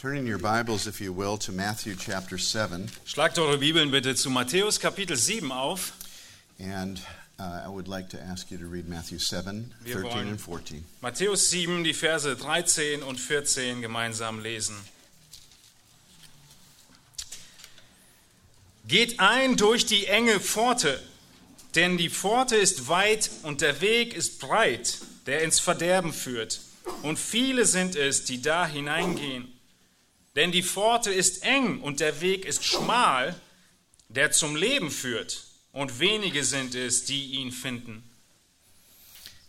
Turning your Bibles, if you will, to Matthew chapter 7. Schlagt eure Bibeln bitte zu Matthäus Kapitel 7 auf. And uh, I would like to ask you to read Matthew 7, Wir 13 wollen- and 14. Matthäus 7, die Verse 13 und 14 gemeinsam lesen. Geht ein durch die enge Pforte, denn die Pforte ist weit und der Weg ist breit, der ins Verderben führt. Und viele sind es, die da hineingehen. Denn die Pforte ist eng und der Weg ist schmal, der zum Leben führt. Und wenige sind es, die ihn finden.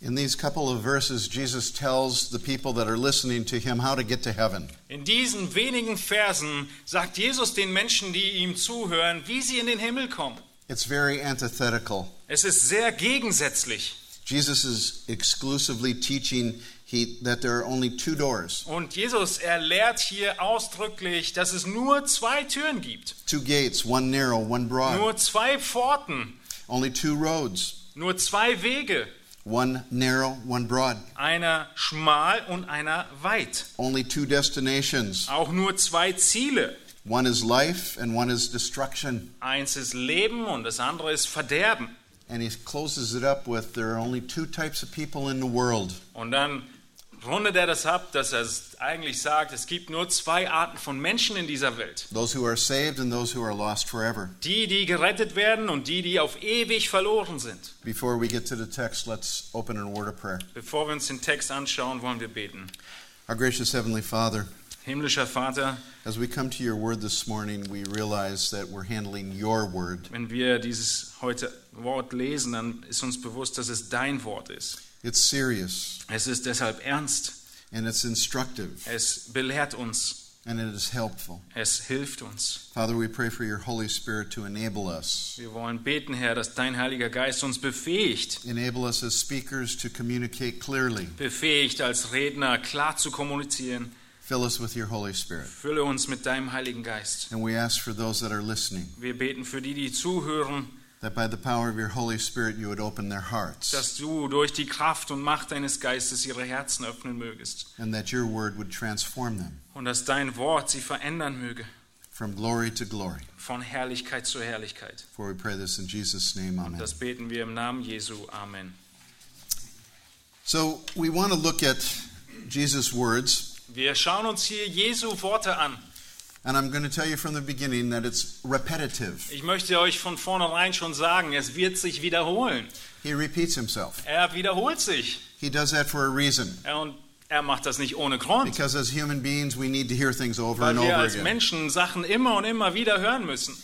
In these couple of verses, Jesus tells the people that are listening to him how to get to heaven. In diesen wenigen Versen sagt Jesus den Menschen, die ihm zuhören, wie sie in den Himmel kommen. It's very antithetical. Es ist sehr gegensätzlich. Jesus is exclusively teaching he, that there are only two doors, Und Jesus er lehrt hier ausdrücklich, dass es nur zwei Türen gibt, two gates, one narrow, one broad, nur zwei Pforten, only two roads, nur zwei Wege, one narrow, one broad, einer schmal und einer weit, only two destinations. auch nur zwei Ziele. One is life and one is destruction. Eins ist Leben und das andere ist Verderben. And he closes it up with there are only two types of people in the world Und dann rundet er das ab, dass er eigentlich sagt, es gibt nur zwei Arten von Menschen in dieser Welt. those who are saved and those who are lost forever. Die, die gerettet werden und die, die auf ewig verloren sind. Before we get to the text, let's open in a word of prayer. Bevor wir uns den Text anschauen, wollen wir beten. Our gracious Heavenly Father, Himmlischer Vater, as we come to your word this morning, we realize that we're handling your word. wenn wir dieses heute Wort lesen, dann ist uns bewusst, dass es dein Wort ist. It's serious Es ist deshalb ernst. and it's instructive Es belehrt uns. and it is helpful. Es hilft uns. Father, we pray for your Holy Spirit to enable us. Wir wollen beten, Herr, dass dein Heiliger Geist uns befähigt. Enable us as speakers to communicate clearly. Befähigt, als Redner klar zu kommunizieren. Fill us with your Holy Spirit. Fülle uns mit deinem Heiligen Geist. And we ask for those that are listening Wir beten für die, die zuhören, that by the power of your Holy Spirit you would open their hearts dass du durch die Kraft und Macht deines Geistes ihre Herzen öffnen mögest and that your word would transform them und dass dein Wort sie verändern möge, from glory to glory. von Herrlichkeit zu Herrlichkeit. For we pray this in Jesus' name. Und Amen. das beten wir im Namen Jesu. Amen. So we want to look at Jesus' words, Wir schauen uns hier Jesu Worte an. And I'm going to tell you from the beginning that it's repetitive. Ich möchte euch von vornherein schon sagen, es wird sich wiederholen. He repeats himself. Er wiederholt sich. He does that for a reason. Er- Und er macht das nicht ohne Grund, Because as human beings, we need to hear things over weil and wir over als again. Menschen Sachen immer und immer wieder hören müssen.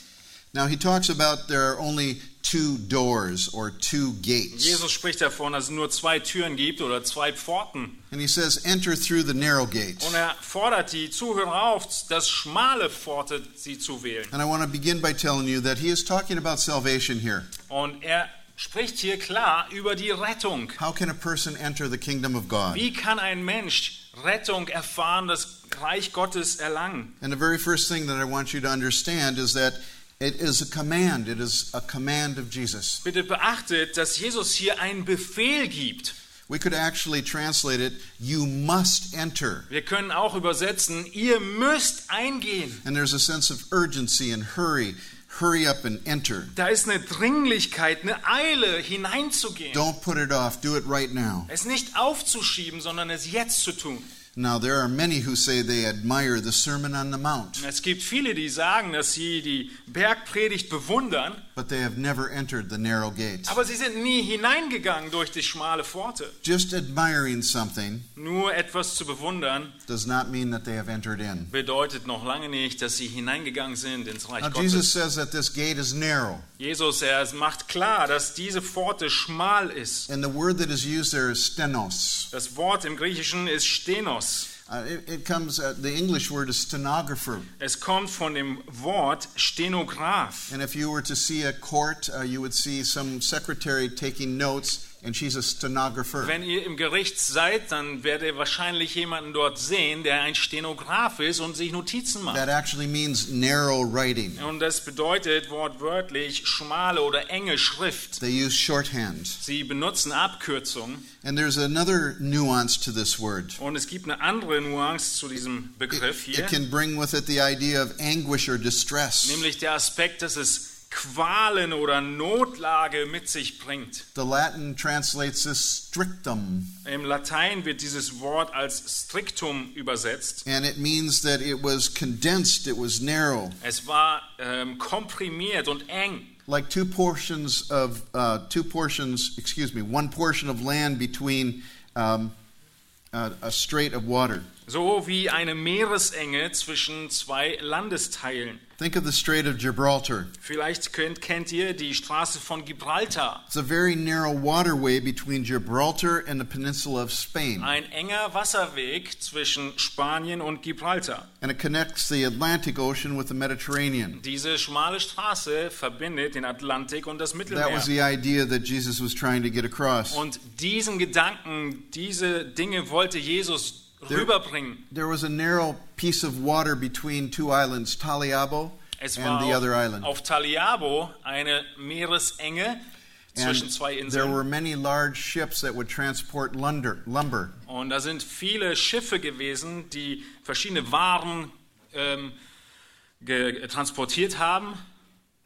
Now, he talks about there are only two doors or two gates. Jesus spricht davon, dass es nur zwei Türen gibt oder zwei Pforten. And he says, enter through the narrow gate. Und er fordert die Zuhörer auf, das schmale Pforte sie zu wählen. And I want to begin by telling you that he is talking about salvation here. Und er spricht hier klar über die Rettung. How can a person enter the kingdom of God? Wie kann ein Mensch Rettung erfahren, das Reich Gottes erlangen? And the very first thing that I want you to understand is that it is a command. It is a command of Jesus. Bitte beachtet, dass Jesus hier einen Befehl gibt. We could actually translate it, you must enter. Wir können auch übersetzen, ihr müsst eingehen. And there's a sense of urgency and hurry. Hurry up and enter. Da ist eine Dringlichkeit, eine Eile, hineinzugehen. Don't put it off. Do it right now. Es nicht aufzuschieben, sondern es jetzt zu tun. Now, there are many who say they admire the Sermon on the Mount, Es gibt viele, die sagen, dass sie die Bergpredigt bewundern, but they have never entered the narrow gate. aber sie sind nie hineingegangen durch die schmale Pforte. Just admiring something Nur etwas zu bewundern does not mean that they have entered in. bedeutet noch lange nicht, dass sie hineingegangen sind ins Reich Now, Jesus Gottes. says that this gate is narrow, Jesus, er macht klar, dass diese Pforte schmal ist. and the word that is used there is stenos. Das Wort im Griechischen ist Stenos. Uh, it, it comes, uh, the English word is stenographer. Es kommt von dem Wort Stenograph. And if you were to see a court, uh, you would see some secretary taking notes and she's a stenographer. Wenn ihr im Gericht seid, dann werdet ihr wahrscheinlich jemanden dort sehen, der ein Stenograf ist und sich Notizen macht. That actually means narrow writing. Und das bedeutet wortwörtlich schmale oder enge Schrift. They use shorthand. Sie benutzen Abkürzungen. And there's another nuance to this word. Und es gibt eine andere Nuance zu diesem Begriff hier, It can bring with it the idea of anguish or distress. nämlich der Aspekt, dass es Qualen oder Notlage mit sich bringt. The Latin translates this strictum, Im Latein wird dieses Wort als strictum übersetzt. and it means that it was condensed, it was narrow, Es war ähm, komprimiert und eng. like two portions of uh, two portions. Excuse me, one portion of land between um, uh, a strait of water. So wie eine Meeresenge zwischen zwei Landesteilen. Think of the Strait of Gibraltar. Vielleicht könnt, kennt ihr die Straße von Gibraltar. It's a very narrow waterway between Gibraltar and the peninsula of Spain, Ein enger Wasserweg zwischen Spanien und Gibraltar. and it connects the Atlantic Ocean with the Mediterranean. Diese schmale Straße verbindet den Atlantik und das That Mittelmeer. was the idea that Jesus was trying to get across. Und diesen Gedanken, diese Dinge wollte Jesus There- rüberbringen. There was a narrow piece of water between two islands, Taliabo Es and the other island. auf Taliabo eine Meeresenge zwischen zwei there were many large ships that would transport lumber. lumber. Und da sind viele Schiffe gewesen, die verschiedene Waren ähm, transportiert haben.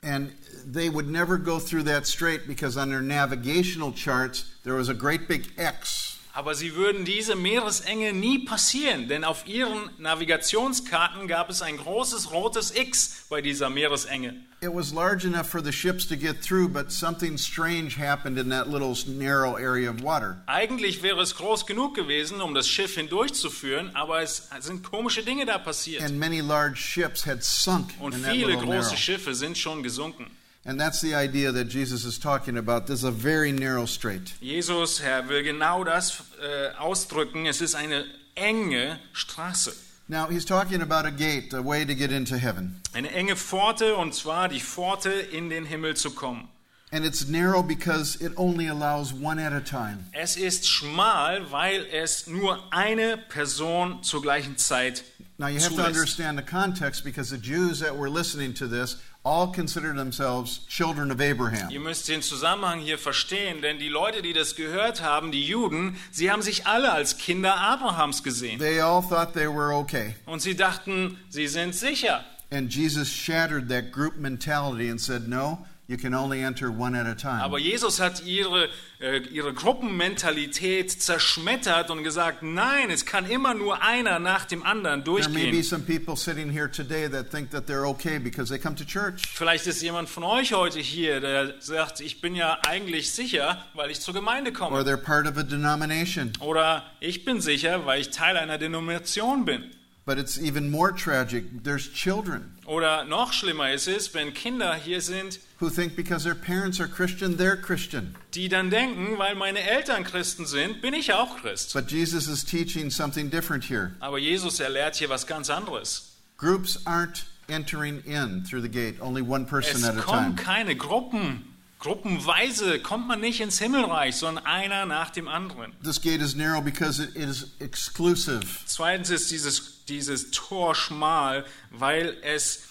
And they would never go through that strait because on their navigational charts there was a great big X. Aber sie würden diese Meeresenge nie passieren, denn auf ihren Navigationskarten gab es ein großes rotes X bei dieser Meeresenge. It was large enough for the ships to get through, but something strange happened in that little narrow area of water. Eigentlich wäre es groß genug gewesen, um das Schiff hindurchzuführen, aber es sind komische Dinge da passiert. And many large ships had sunk Und in that viele little narrow. große Schiffe sind schon gesunken. And that's the idea that Jesus is talking about. This is a very narrow strait. Jesus, Herr, will genau das äh, ausdrücken. Es ist eine enge Straße. Now, he's talking about a gate, a way to get into heaven. Eine enge Pforte, und zwar die Pforte, in den Himmel zu kommen. And it's narrow because it only allows one at a time. Es ist schmal, weil es nur eine Person zur gleichen Zeit Now, you have to zulässt. understand the context because the Jews that were listening to this all consider themselves children of Abraham. Ihr müsst den Zusammenhang hier verstehen, denn die Leute, die das gehört haben, die Juden, sie haben sich alle als Kinder Abrahams gesehen. They all thought they were okay. Und sie dachten, sie sind sicher. And Jesus shattered that group mentality and said, No, you can only enter one at a time. Aber Jesus hat ihre, äh, ihre Gruppenmentalität zerschmettert und gesagt, nein, es kann immer nur einer nach dem anderen There may be durchgehen. some people sitting here today that think that they're okay because they come to church. Vielleicht ist jemand von euch heute hier, der sagt, ich bin ja eigentlich sicher, weil ich zur Gemeinde komme. they're part of a denomination. Oder ich bin sicher, weil ich Teil einer Denomination bin. But it's even more tragic. There's children Oder noch schlimmer ist es, wenn Kinder hier sind, who think because their parents are Christian, they're Christian. die dann denken, weil meine Eltern Christen sind, bin ich auch Christ. But Jesus is teaching something different here. Aber Jesus, er lehrt hier was ganz anderes. Groups aren't entering in through the gate, only one person Es at a kommen time. keine Gruppen. Gruppenweise kommt man nicht ins Himmelreich, sondern einer nach dem anderen. This gate is narrow because it is exclusive. Zweitens ist dieses, dieses Tor schmal, weil es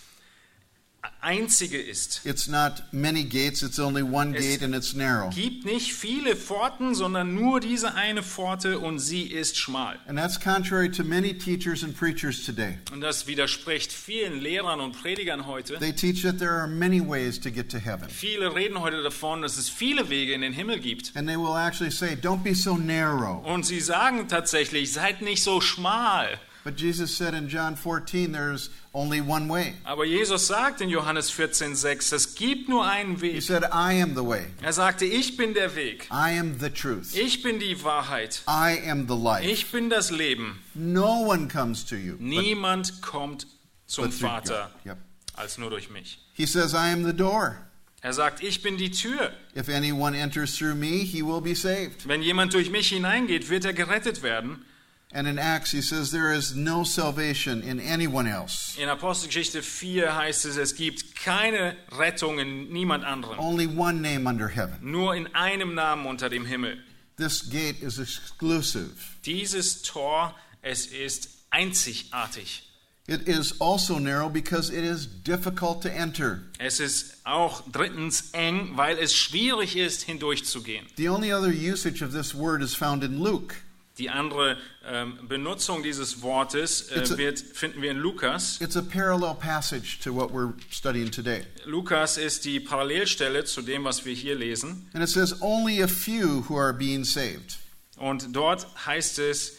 einzige ist. It's not many gates, it's only one Es gate and it's narrow. gibt nicht viele Pforten, sondern nur diese eine Pforte und sie ist schmal. And that's contrary to many teachers and preachers today. Und das widerspricht vielen Lehrern und Predigern heute. They teach that there are many ways to get to heaven. Viele reden heute davon, dass es viele Wege in den Himmel gibt. And they will actually say, Don't be so narrow. Und sie sagen tatsächlich, seid nicht so schmal. But Jesus said in John 14, there's only one way. Aber Jesus sagt in Johannes 14,6, es gibt nur einen He Weg. said, I am the way, Er sagte, ich bin der Weg. I am the truth, Ich bin die Wahrheit. I am the life. Ich bin das Leben. No one comes to you but, Niemand kommt zum but Vater. Yep. als nur durch mich. He says, I am the door. Er sagt, ich bin die Tür. If anyone enters through me, he will be saved. Wenn jemand durch mich hineingeht, wird er gerettet werden. And in Acts, he says, There is no salvation in anyone else. In Apostelgeschichte 4 heißt es, es gibt keine Rettung in niemand anderem. Only one name under heaven. Nur in einem Namen unter dem Himmel. This gate is exclusive. Dieses Tor, es ist einzigartig. It is also narrow because it is difficult to enter. Es ist auch drittens eng, weil es schwierig ist, hindurchzugehen. The only other usage of this word is found in Luke. Die andere ähm, Benutzung dieses Wortes äh, wird, finden wir in Lukas. It's a parallel passage to what we're studying today. Lukas ist die Parallelstelle zu dem, was wir hier lesen. And it says, Only a few who are being saved. Und dort heißt es,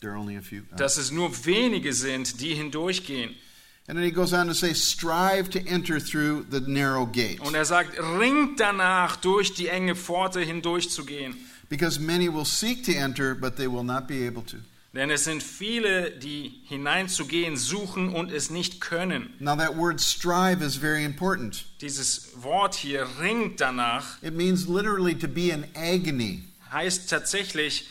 There are only a few. dass es nur wenige sind, die hindurchgehen. And then he goes on to say, Strive to enter through the narrow gate. Und er sagt, ringt danach, durch die enge Pforte hindurchzugehen. Because many will seek to enter, but they will not be able to. Denn es sind viele, die hineinzugehen suchen und es nicht können. Now, that word strive is very important. Dieses Wort hier, ringt danach, It means literally to be in agony. heißt tatsächlich,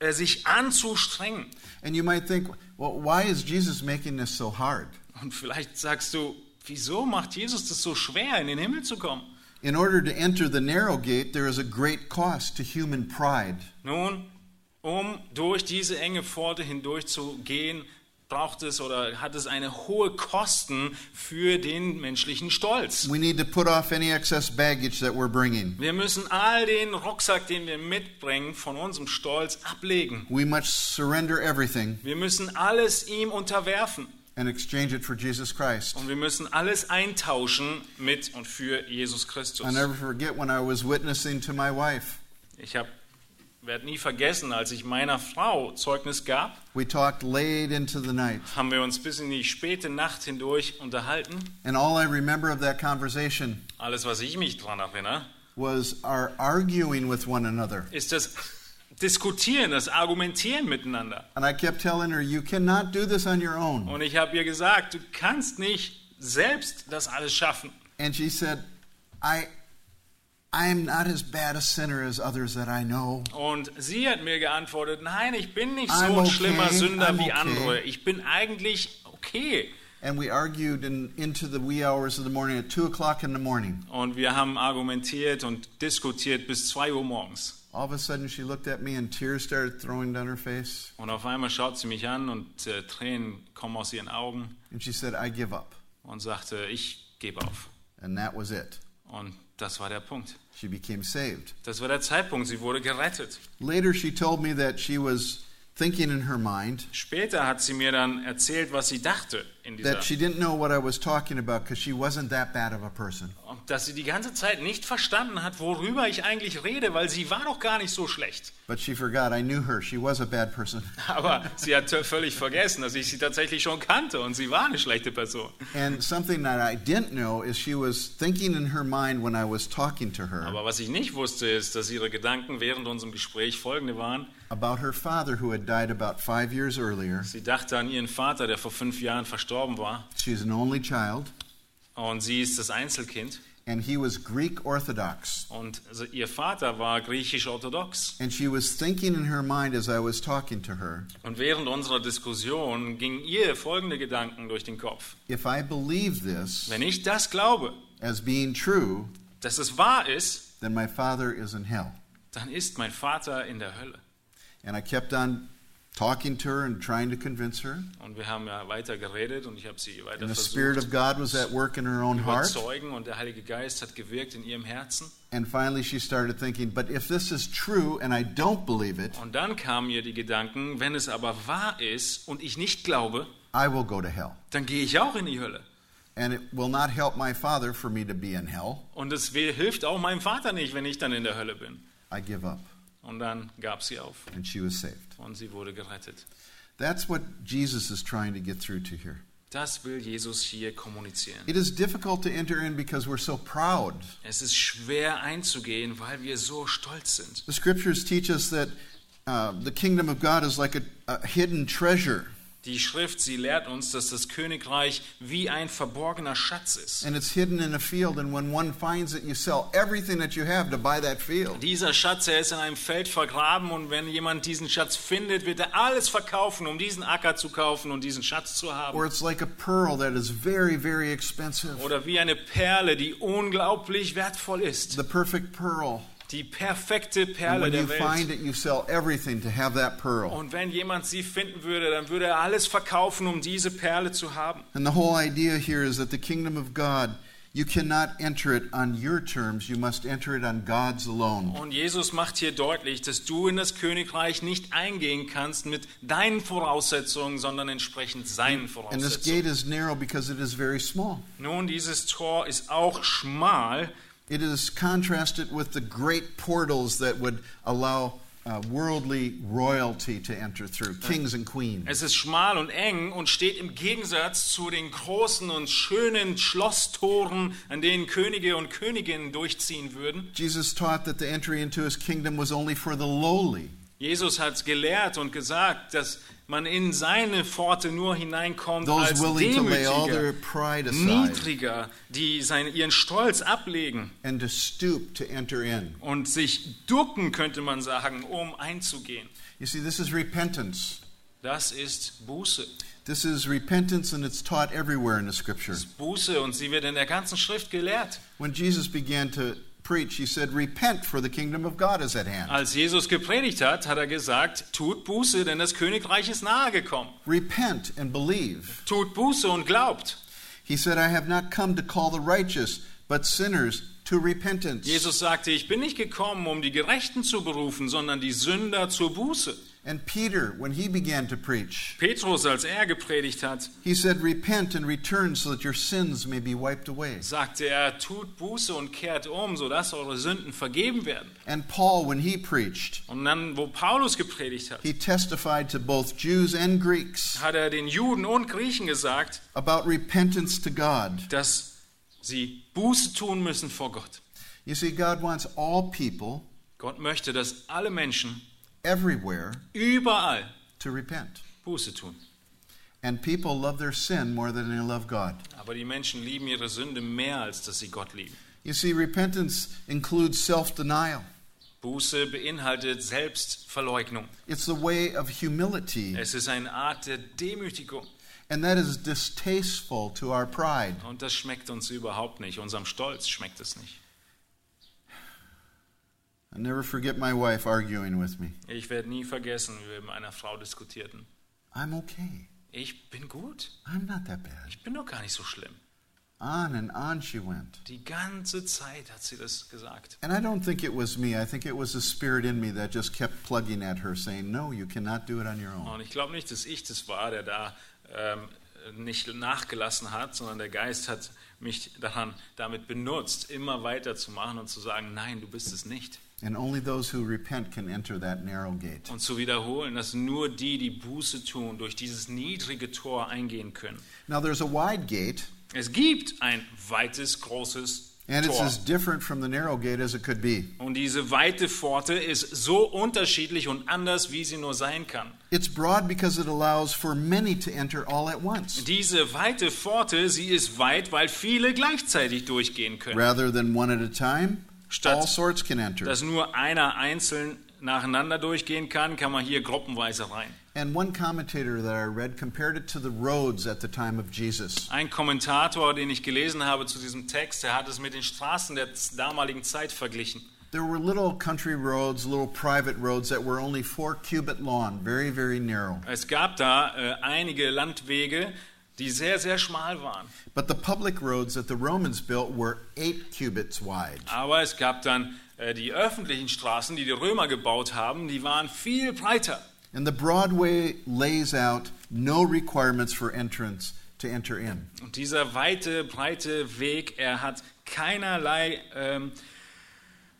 äh, sich anzustrengen. And you might think, well, why is Jesus making this so hard? Und vielleicht sagst du, wieso macht Jesus das so schwer, in den Himmel zu kommen? In order to enter the narrow gate, there is a great cost to human pride. Nun, um durch diese enge Pforte hindurchzugehen, braucht es oder hat es eine hohe Kosten für den menschlichen Stolz. We need to put off any excess baggage that we're bringing. Wir müssen all den Rucksack, den wir mitbringen, von unserem Stolz ablegen. We must surrender everything Wir müssen alles ihm unterwerfen and exchange it for Jesus Christ. und wir müssen alles eintauschen mit und für Jesus Christus. I'll never forget when I was witnessing to my wife. Ich habe werde nie vergessen, als ich meiner Frau Zeugnis gab, We talked late into the night, haben wir uns bis in die späte Nacht hindurch unterhalten. and all I remember of that conversation Alles, was ich mich daran erinnere, was our arguing with one another. ist das Diskutieren, das Argumentieren miteinander. And I kept telling her, You cannot do this on your own. Und ich habe ihr gesagt, du kannst nicht selbst das alles schaffen. And she said, I, I am not as bad a sinner as others that I know. Und sie hat mir geantwortet, nein, ich bin nicht so I'm ein okay, schlimmer Sünder I'm wie okay. andere. Ich bin eigentlich okay. And we argued in, into the wee hours of the morning at 2 o'clock in the morning. Und wir haben argumentiert und diskutiert bis 2 Uhr morgens. All of a sudden, she looked at me and tears started throwing down her face. Und auf einmal schaut sie mich an und äh, Tränen kommen aus ihren Augen And she said, I give up. und sagte, ich gebe auf. And that was it. Und das war der Punkt. She became saved. Das war der Zeitpunkt, sie wurde gerettet. Later, she told me that she was thinking in her mind Später hat sie mir dann erzählt, was sie dachte in dieser that she didn't know what I was talking about because she wasn't that bad of a person. Und dass sie die ganze Zeit nicht verstanden hat, worüber ich eigentlich rede, weil sie war doch gar nicht so schlecht. But she forgot I knew her. She was a bad person. Aber sie hat völlig vergessen, dass ich sie tatsächlich schon kannte und sie war eine schlechte Person. And something that I didn't know is she was thinking in her mind when I was talking to her Aber was ich nicht wusste, ist, dass ihre Gedanken während unserem Gespräch folgende waren. about her father who had died about five years earlier. Sie dachte an ihren Vater, der vor fünf Jahren verstorben war. She's an only child, Und sie ist das Einzelkind. and he was Greek Orthodox. Und also ihr Vater war griechisch-orthodox. And she was thinking in her mind as I was talking to her Und während unserer Diskussion gingen ihr folgende Gedanken durch den Kopf. if I believe this Wenn ich das glaube, as being true, dass es wahr ist, then my father is in hell. dann ist mein Vater in der Hölle. And I kept on talking to her and trying to convince her. Und wir haben ja weiter geredet und ich habe sie weiter And the Spirit versucht of God was at work in her own heart. überzeugen und der Heilige Geist hat gewirkt in ihrem Herzen. And finally, she started thinking, but if this is true and I don't believe it, Und dann kamen ihr die Gedanken, wenn es aber wahr ist und ich nicht glaube, I will go to hell. dann gehe ich auch in die Hölle. And it will not help my father for me to be in hell. Und es will- hilft auch meinem Vater nicht, wenn ich dann in der Hölle bin. I give up. Und dann gab sie auf And she was saved. und sie wurde gerettet. That's what Jesus is trying to get through to here. Das will Jesus hier kommunizieren. It is difficult to enter in because we're so proud. Es ist schwer einzugehen, weil wir so stolz sind. The scriptures teach us that uh, the kingdom of God is like a, a hidden treasure, Die Schrift, sie lehrt uns, dass das Königreich wie ein verborgener Schatz ist. and it's hidden in a field. And when one finds it, you sell everything that you have to buy that field. Dieser Schatz, er ist in einem Feld vergraben und wenn jemand diesen Schatz findet, wird er alles verkaufen, um diesen Acker zu kaufen und diesen Schatz zu haben. Or it's like a pearl that is very, very expensive. Oder wie eine Perle, die unglaublich wertvoll ist. The perfect pearl. Die perfekte Perle when you der find Welt. it, you sell everything to have that pearl. Und wenn jemand sie finden würde, dann würde er alles verkaufen, um diese Perle zu haben. And the whole idea here is that the kingdom of God, you cannot enter it on your terms, you must enter it on God's alone. Und Jesus macht hier deutlich, dass du in das Königreich nicht eingehen kannst mit deinen Voraussetzungen, sondern entsprechend seinen And this Voraussetzungen. gate is narrow because it is very small. Nun, dieses Tor ist auch schmal, It is contrasted with the great portals that would allow uh, worldly royalty to enter through, kings and queens. Es ist schmal und eng und steht im Gegensatz zu den großen und schönen Schlosstoren, an denen Könige und Königinnen durchziehen würden. Jesus taught that the entry into his kingdom was only for the lowly. Jesus hat gelehrt und gesagt, dass man in seine Pforte nur hineinkommt Those als Demütiger, aside Niedriger, die seinen, ihren Stolz ablegen and to stoop to enter in. und sich ducken, könnte man sagen, um einzugehen. You see, this is repentance. Das ist Buße. This is repentance, and it's taught everywhere in the scripture. Das ist Buße und sie wird in der ganzen Schrift gelehrt. When Jesus began to preach, he said, Repent, for the kingdom of God is at hand. Als Jesus gepredigt hat, hat er gesagt, tut Buße, denn das Königreich ist nahe gekommen. Repent and believe. Tut Buße und glaubt. He said, I have not come to call the righteous, but sinners to repentance. Jesus sagte, ich bin nicht gekommen, um die Gerechten zu berufen, sondern die Sünder zur Buße. And Peter, when he began to preach, Petrus, als er gepredigt hat, he said, Repent and return so that your sins may be wiped away. sagte er, tut Buße und kehrt um, sodass eure Sünden vergeben werden. And Paul, when he preached, Und dann, wo Paulus gepredigt hat, he testified to both Jews and Greeks hat er den Juden und Griechen gesagt, about repentance to God. dass sie Buße tun müssen vor Gott. You see, God wants all people Gott möchte, dass alle Menschen everywhere überall to repent. Buße tun. And people love their sin more than they love God. Aber die Menschen lieben ihre Sünde mehr, als dass sie Gott lieben. You see, repentance includes self denial, Buße beinhaltet Selbstverleugnung. it's the way of humility, Es ist eine Art der Demütigung. and that is distasteful to our pride. Und das schmeckt uns überhaupt nicht. Unserem Stolz schmeckt es nicht. I never forget my wife arguing with me. Ich werde nie vergessen, wie wir mit einer Frau diskutierten. I'm okay. Ich bin gut. I'm not that bad. Ich bin doch gar nicht so schlimm. On and on she went. Die ganze Zeit hat sie das gesagt. And I don't think it was me. I think it was the spirit in me that just kept plugging at her, saying, No, you cannot do it on your own. Und ich glaube nicht, dass ich das war, der da ähm, nicht nachgelassen hat, sondern der Geist hat mich daran damit benutzt, immer weiterzumachen und zu sagen, nein, du bist es nicht. And only those who repent can enter that narrow gate. Und zu wiederholen, dass nur die, die Buße tun, durch dieses niedrige Tor eingehen können. Now, there's a wide gate, Es gibt ein weites, großes and it's as different from the narrow gate as it could be. Und diese weite Pforte ist so unterschiedlich und anders, wie sie nur sein kann. It's broad because it allows for many to enter all at once, Diese weite Pforte, sie ist weit, weil viele gleichzeitig durchgehen können. rather than one at a time. Statt- all sorts can enter. Dass nur einer einzeln nacheinander durchgehen kann, kann man hier gruppenweise rein. And one commentator that I read compared it to the roads at the time of Jesus. Ein Kommentator, den ich gelesen habe zu diesem Text, der hat es mit den Straßen der damaligen Zeit verglichen. There were little country roads, little private roads that were only four cubit long, very, very narrow. Es gab da äh, einige Landwege, die sehr, sehr schmal waren. But the public roads that the Romans built were eight cubits wide. Aber es gab dann äh, die öffentlichen Straßen, die die Römer gebaut haben, die waren viel breiter. And the Broadway lays out no requirements for entrance to enter in. Und dieser weite, breite Weg, er hat keinerlei ähm,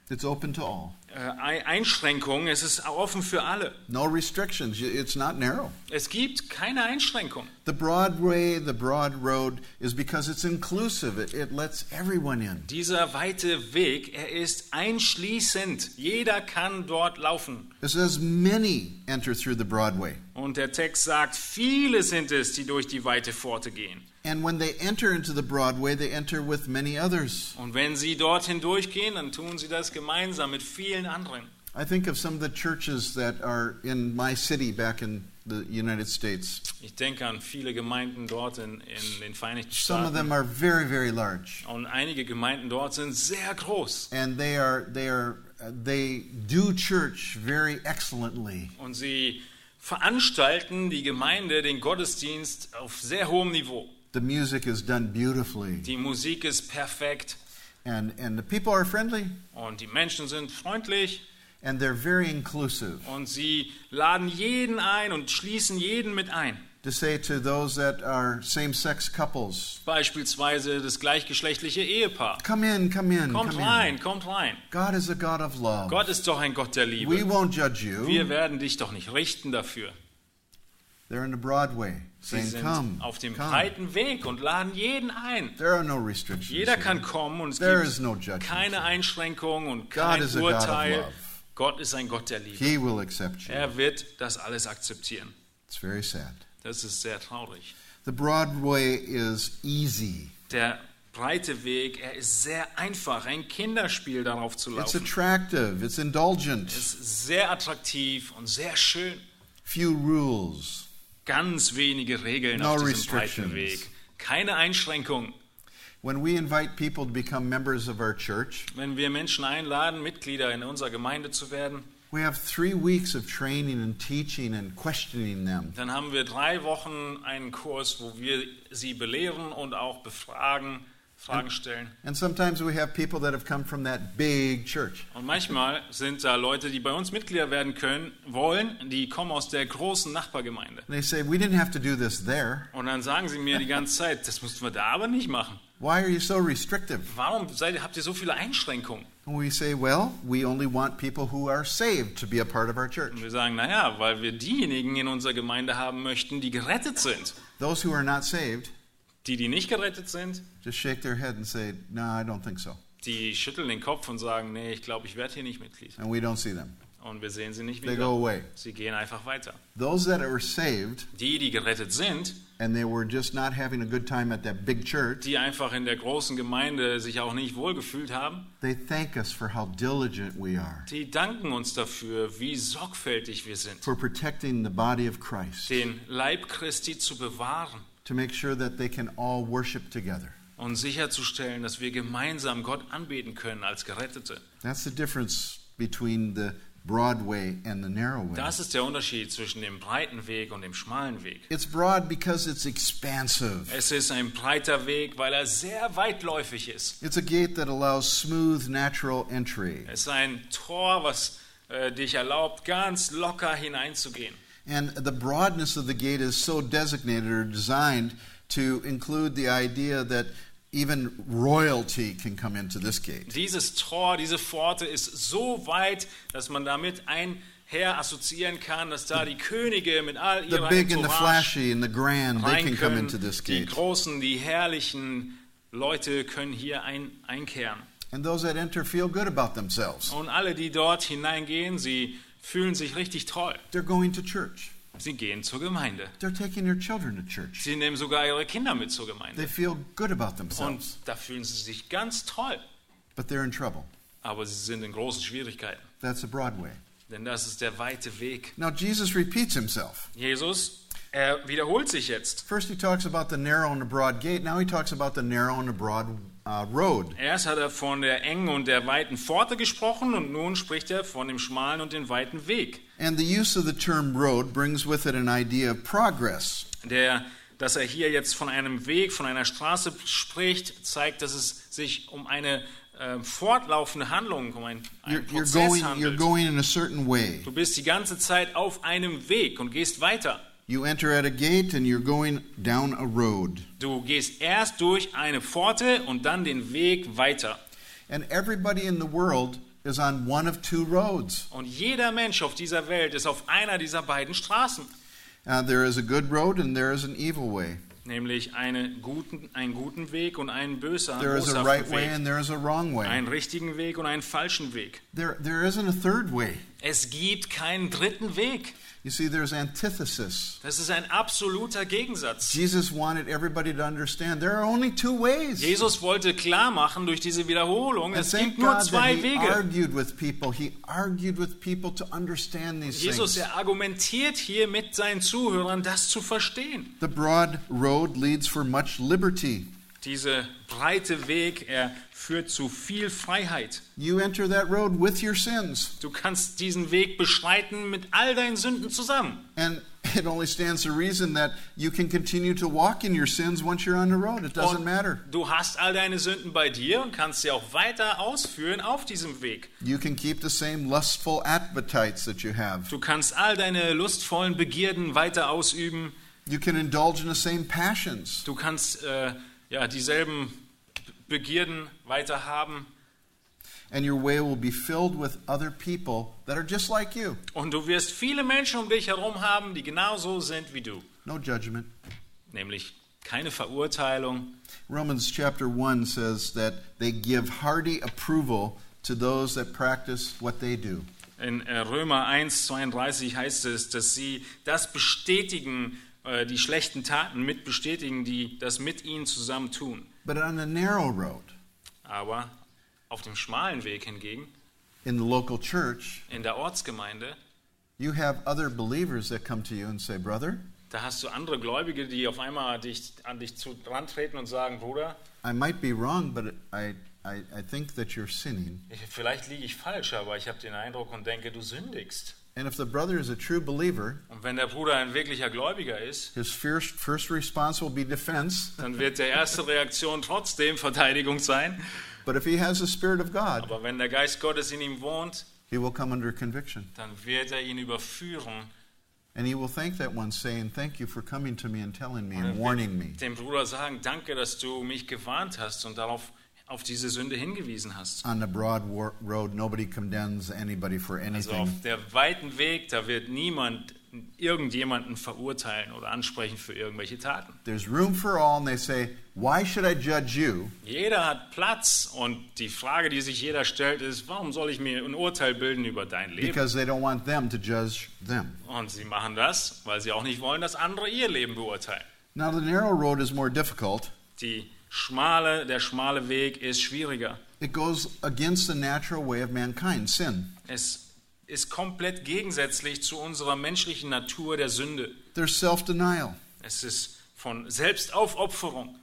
It's open to all. Äh, Ei- Einschränkungen. Es ist offen für alle. No restrictions. It's not narrow. Es gibt keine Einschränkung. The Broadway, the broad road, is because it's inclusive. It, it lets everyone in. Dieser weite Weg, er ist einschließend. Jeder kann dort laufen. It says many enter through the Broadway. Und der Text sagt, viele sind es, die durch die weite Pforte gehen. And when they enter into the Broadway, they enter with many others. Und wenn sie dorthin durchgehen, dann tun sie das gemeinsam mit vielen anderen. I think of some of the churches that are in my city back in the United States. Ich denke an viele Gemeinden dort in, in den Vereinigten Some of Staaten. them are very, very large. Und einige Gemeinden dort sind sehr groß. And they are, they are they do church very excellently. Und sie veranstalten die Gemeinde, den Gottesdienst auf sehr hohem Niveau. The music is done beautifully, Die Musik ist perfekt and, and the people are friendly, und die Menschen sind freundlich and they're very inclusive. und sie laden jeden ein und schließen jeden mit ein. To say to those that are same sex couples, Beispielsweise das gleichgeschlechtliche Ehepaar. come in, come in, Kommt come rein, in. kommt rein. God is a God of love. Gott ist doch ein Gott der We Liebe. won't judge you. Wir werden dich doch nicht richten dafür. They're in the Broadway Sie saying, sind come, auf dem come. breiten Weg und laden jeden ein. There are no restrictions. Jeder here. kann kommen und es There is gibt no keine Einschränkungen und God kein God Urteil. Gott ist ein Gott der Liebe. He will accept you. Er wird das alles akzeptieren. It's very sad. Das ist sehr traurig. The Broadway is easy. Der breite Weg, er ist sehr einfach, ein Kinderspiel darauf zu It's laufen. attractive. It's indulgent. Es ist sehr attraktiv und sehr schön. Few rules. Ganz wenige Regeln No auf diesem breiten restrictions. Weg. Keine Einschränkungen. When we invite people to become members of our church, Wenn wir Menschen einladen, Mitglieder in unserer Gemeinde zu werden, we have three weeks of training and teaching and questioning them. dann haben wir drei Wochen einen Kurs, wo wir sie belehren und auch befragen, Fragen stellen. And sometimes we have people that have come from that big church. Und manchmal sind da Leute, die bei uns Mitglieder werden können, wollen, die kommen aus der großen Nachbargemeinde. They say, We didn't have to do this there. Und dann sagen sie mir die ganze Zeit, das mussten wir da aber nicht machen. Why are you so restrictive? Warum seid, habt ihr so viele Einschränkungen? We say, Well, we only want people who are saved to be a part of our church. Und wir sagen, naja, weil wir diejenigen in unserer Gemeinde haben möchten, die gerettet sind. Those who are not saved Die, die nicht gerettet sind, just shake their head and say, No, I don't think so. die schütteln den Kopf und sagen, nee, ich glaube, ich werde hier nicht Mitglied. And we don't see them. Und wir sehen sie nicht They wieder. go away. Sie gehen einfach weiter. Those that were saved Die, die gerettet sind, and they were just not having a good time at that big church, die einfach in der großen Gemeinde sich auch nicht wohlgefühlt haben, they thank us for how diligent we are die danken uns dafür, wie sorgfältig wir sind, for protecting the body of Christ, den Leib Christi zu bewahren to make sure that they can all worship together. und sicherzustellen, dass wir gemeinsam Gott anbeten können als Gerettete. That's the difference between the broad way and the narrow way. Das ist der Unterschied zwischen dem breiten Weg und dem schmalen Weg. It's broad because it's expansive. Es ist ein breiter Weg, weil er sehr weitläufig ist. It's a gate that allows smooth, natural entry. Es ist ein Tor, was äh, dich erlaubt, ganz locker hineinzugehen. And the broadness of the gate is so designated or designed to include the idea that even royalty can come into this gate. Dieses Tor, diese Pforte ist so weit, dass man damit einher assoziieren kann, dass da die Könige mit all The ihrer big and the Entourage flashy and the grand, they rein can come können. into this Die großen, die herrlichen Leute können hier ein, einkehren. And those that enter feel good about themselves. Und alle, die dort hineingehen, sie fühlen sich richtig toll. They're going to church. Sie gehen zur Gemeinde. They're taking their children to church. Sie nehmen sogar ihre Kinder mit zur They Gemeinde. feel good about Und themselves, da fühlen sie sich ganz toll. but they're in trouble. Aber sie sind in großen Schwierigkeiten. That's the broad way. Denn das ist der weite Weg. Now, Jesus repeats himself. Jesus, er wiederholt sich jetzt. First, he talks about the narrow and the broad gate. Now, he talks about the narrow and the broad uh, road. Erst hat er von der engen und der weiten Pforte gesprochen und nun spricht er von dem schmalen und dem weiten Weg. And the use of the term road brings with it an idea of progress. Der, dass er hier jetzt von einem Weg, von einer Straße spricht, zeigt, dass es sich um eine äh, fortlaufende Handlung, um einen, einen you're, Prozess going, you're handelt. going in a certain way. Du bist die ganze Zeit auf einem Weg und gehst weiter. You enter at a gate and you're going down a road. Du gehst erst durch eine Pforte und dann den Weg weiter. And everybody in the world is on one of two roads. Und jeder Mensch auf dieser Welt ist auf einer dieser beiden Straßen. Uh, there is a good road and there is an evil way. Nämlich eine guten, einen guten Weg und einen böser, There is a right way Weg. and there is a wrong way. Einen richtigen Weg und einen falschen Weg. There, there isn't a third way. Es gibt keinen dritten Weg. You see, there's antithesis. Das ist ein absoluter Gegensatz. Jesus wanted everybody to understand there are only two ways. Jesus wollte klar machen durch diese Wiederholung, And es gibt nur God zwei he Wege. argued with people. He argued with people to understand these Jesus, things. er argumentiert hier mit seinen Zuhörern, das zu verstehen. The broad road leads for much liberty. Dieser breite Weg, er führt zu viel Freiheit. You enter that road with your sins. Du kannst diesen Weg beschreiten mit all deinen Sünden zusammen. And it only stands to reason that you can continue to walk in your sins once you're on the road. It doesn't Und matter. du hast all deine Sünden bei dir und kannst sie auch weiter ausführen auf diesem Weg. You can keep the same lustful appetites that you have. Du kannst all deine lustvollen Begierden weiter ausüben. You can indulge in the same passions. Du kannst äh, ja, dieselben Begierden weiter haben. And your way will be filled with other people that are just like you. Und du wirst viele Menschen um dich herum haben, die genauso sind wie du. No judgment. Nämlich keine Verurteilung. Romans chapter 1 says that they give hearty approval to those that practice what they do. In äh, Römer 1, 32 heißt es, dass sie das bestätigen, äh, die schlechten Taten mit bestätigen, die das mit ihnen zusammen tun. But on the narrow road, Aber auf dem schmalen Weg hingegen, in the local church, in der Ortsgemeinde, you have other believers that come to you and say, Brother, da hast du andere Gläubige, die auf einmal dich, an dich zu, rantreten und sagen, Bruder, I might be wrong, but I, I, I think that you're sinning. ich, vielleicht liege ich falsch, aber ich habe den Eindruck und denke, du sündigst. And if the brother is a true believer, Und wenn der Bruder ein wirklicher Gläubiger ist, his first, first response will be defense. dann wird der erste Reaktion trotzdem Verteidigung sein. But if he has the Spirit of God, Aber wenn der Geist Gottes in ihm wohnt, he will come under conviction. dann wird er ihn überführen And he will thank that one, saying, Thank you for coming to me and telling me and warning me. dem Bruder sagen, danke, dass du mich gewarnt hast und darauf auf diese Sünde hingewiesen hast. On the broad road, nobody condemns anybody for Also anything. auf der weiten Weg, da wird niemand irgendjemanden verurteilen oder ansprechen für irgendwelche Taten. There's room for all, and they say, Why should I judge you? Jeder hat Platz und die Frage, die sich jeder stellt, ist, warum soll ich mir ein Urteil bilden über dein Leben? Because they don't want them to judge them. Und sie machen das, weil sie auch nicht wollen, dass andere ihr Leben beurteilen. Now, the narrow road is more difficult. Die schmale, der schmale Weg ist schwieriger. It goes against the natural way of mankind, sin. Es ist komplett gegensätzlich zu unserer menschlichen Natur der Sünde. There's self denial. Es ist von Selbstaufopferung.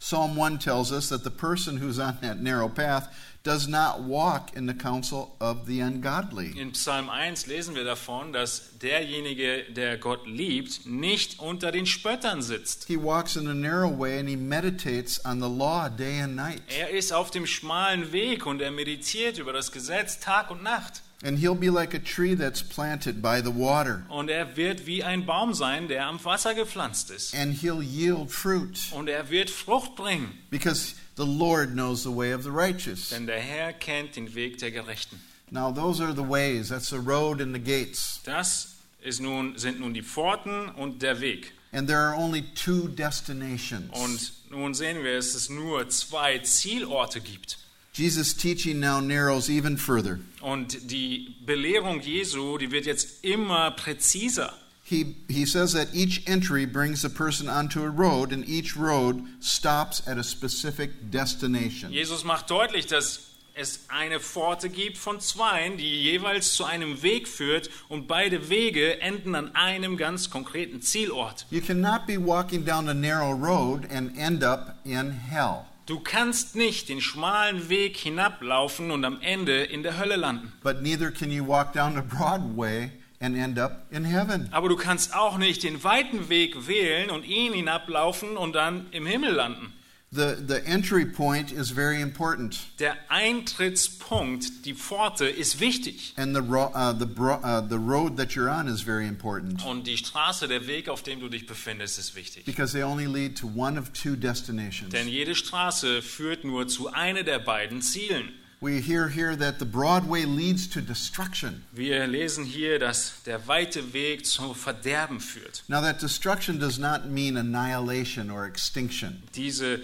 Psalm 1 tells us that the person who's on that narrow path does not walk in the counsel of the ungodly. In Psalm 1 lesen wir davon, dass derjenige, der Gott liebt, nicht unter den Spöttern sitzt. He walks in a narrow way and he meditates on the law day and night. Er ist auf dem schmalen Weg und er meditiert über das Gesetz Tag und Nacht. And he'll be like a tree that's planted by the water, Und er wird wie ein Baum sein, der am Wasser gepflanzt ist. and he'll yield fruit Und er wird Frucht bringen, because the Lord knows the way of the righteous. denn der Herr kennt den Weg der Gerechten. Now, those are the ways. That's the road and the gates. Das ist nun, sind nun die Pforten und der Weg. And there are only two destinations. Und nun sehen wir, dass es nur zwei Zielorte gibt. Jesus' teaching now narrows even further. Und die Belehrung Jesu, die wird jetzt immer präziser. He, he says that each entry brings a person onto a road, and each road stops at a specific destination. Jesus macht deutlich, dass es eine Pforte gibt von zweien, die jeweils zu einem Weg führt und beide Wege enden an einem ganz konkreten Zielort. You cannot be walking down a narrow road and end up in hell. Du kannst nicht den schmalen Weg hinablaufen und am Ende in der Hölle landen. But neither can you walk down the broad way and end up in heaven. Aber du kannst auch nicht den weiten Weg wählen und ihn hinablaufen und dann im Himmel landen. The, the entry point is very important. Der Eintrittspunkt, die Pforte, ist wichtig. And the, ro- uh, the, uh, the road that you're on is very important Und die Straße, der Weg, auf dem du dich befindest, ist wichtig. because they only lead to one of two destinations. Denn jede Straße führt nur zu einer der beiden Zielen. We hear here that the broad way leads to destruction. Wir lesen hier, dass der weite Weg zum Verderben führt. Now, that destruction does not mean annihilation or extinction. Diese,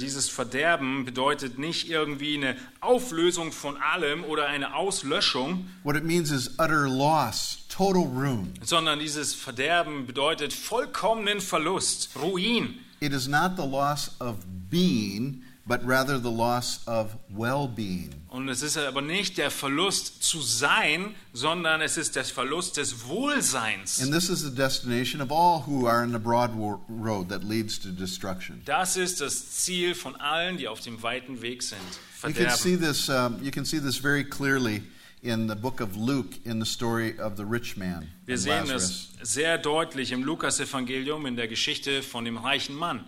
dieses Verderben bedeutet nicht irgendwie eine Auflösung von allem oder eine Auslöschung, What it means is utter loss, total ruin. sondern dieses Verderben bedeutet vollkommenen Verlust, Ruin. It is not the loss of being, but rather the loss of well-being. Und es ist aber nicht der Verlust zu sein, sondern es ist der Verlust des Wohlseins. And this is the destination of all who are in the broad road that leads to destruction. Das ist das Ziel von allen, die auf dem weiten Weg sind. You can see Verderben. this. Um, you can see this very clearly in the book of Luke, in the story of the rich man Wir sehen das sehr deutlich im Lukas-Evangelium in der Geschichte von dem reichen Mann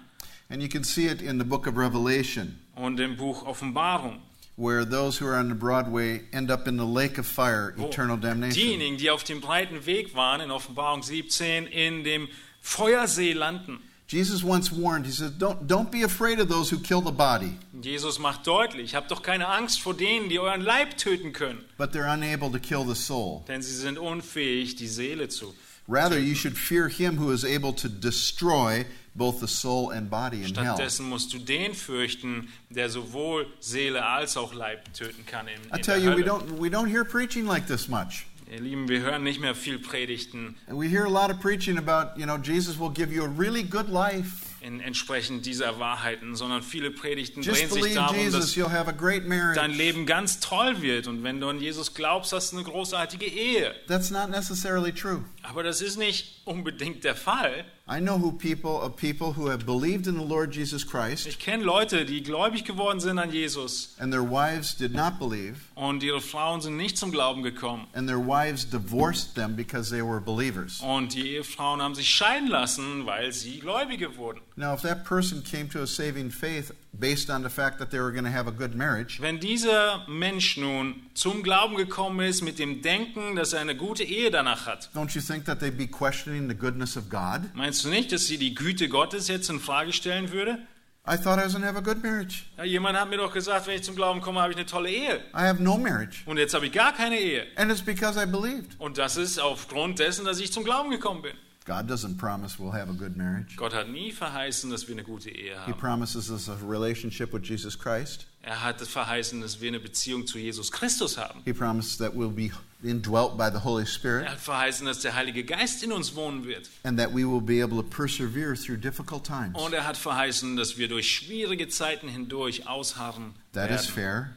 And you can see it in the book of Revelation, und im Buch Offenbarung. Where those who are on the broad way end up in the lake of fire, eternal damnation. diejenigen, die auf dem breiten Weg waren, in Offenbarung 17, in dem Feuersee landen. Jesus once warned. He said, "Don't don't be afraid of those who kill the body, Jesus macht deutlich, habt doch keine Angst vor denen, die euren Leib töten können, but they're unable to kill the soul. denn sie sind unfähig, die Seele zu. Rather, you should fear him who is able to destroy both the soul and body in hell." Stattdessen musst du den fürchten, der sowohl Seele als auch Leib töten kann in, I in tell der you, we don't we don't hear preaching like this much. Ihr Lieben, wir hören nicht mehr viel Predigten And we hear a lot of preaching about, you know, Jesus will give you a really good life. in entsprechend dieser Wahrheiten, sondern viele Predigten Just drehen sich darum, Jesus, dass dein Leben ganz toll wird und wenn du an Jesus glaubst, hast du eine großartige Ehe. That's not necessarily true. Aber das ist nicht unbedingt der Fall. I know who people of people who have believed in the Lord Jesus Christ Ich kenne Leute, die gläubig geworden sind an Jesus and their wives did not believe und ihre Frauen sind nicht zum Glauben gekommen. and their wives divorced them because they were believers. Und die Ehefrauen haben sich scheiden lassen, weil sie Gläubige wurden. Now, if that person came to a saving faith based on the fact that they were going to have a good marriage, Wenn dieser Mensch nun zum Glauben gekommen ist mit dem Denken, dass er eine gute Ehe danach hat, don't you think that they'd be questioning the goodness of God? meinst du nicht, dass sie die Güte Gottes jetzt in Frage stellen würde? I thought I was going to have a good marriage. Ja, jemand hat mir doch gesagt, wenn ich zum Glauben komme, habe ich eine tolle Ehe. I have no marriage. Und jetzt habe ich gar keine Ehe. And it's because I believed. Und das ist aufgrund dessen, dass ich zum Glauben gekommen bin. God doesn't promise we'll have a good marriage. Gott hat nie verheißen, dass wir eine gute Ehe He haben. promises us a relationship with Jesus Christ. Er hat verheißen, dass wir eine Beziehung zu Jesus Christus haben. He promises that we'll be indwelt by the Holy Spirit Er hat verheißen, dass der Heilige Geist in uns wohnen wird. and that we will be able to persevere through difficult times. Und er hat verheißen, dass wir durch schwierige Zeiten hindurch ausharren That is werden. fair.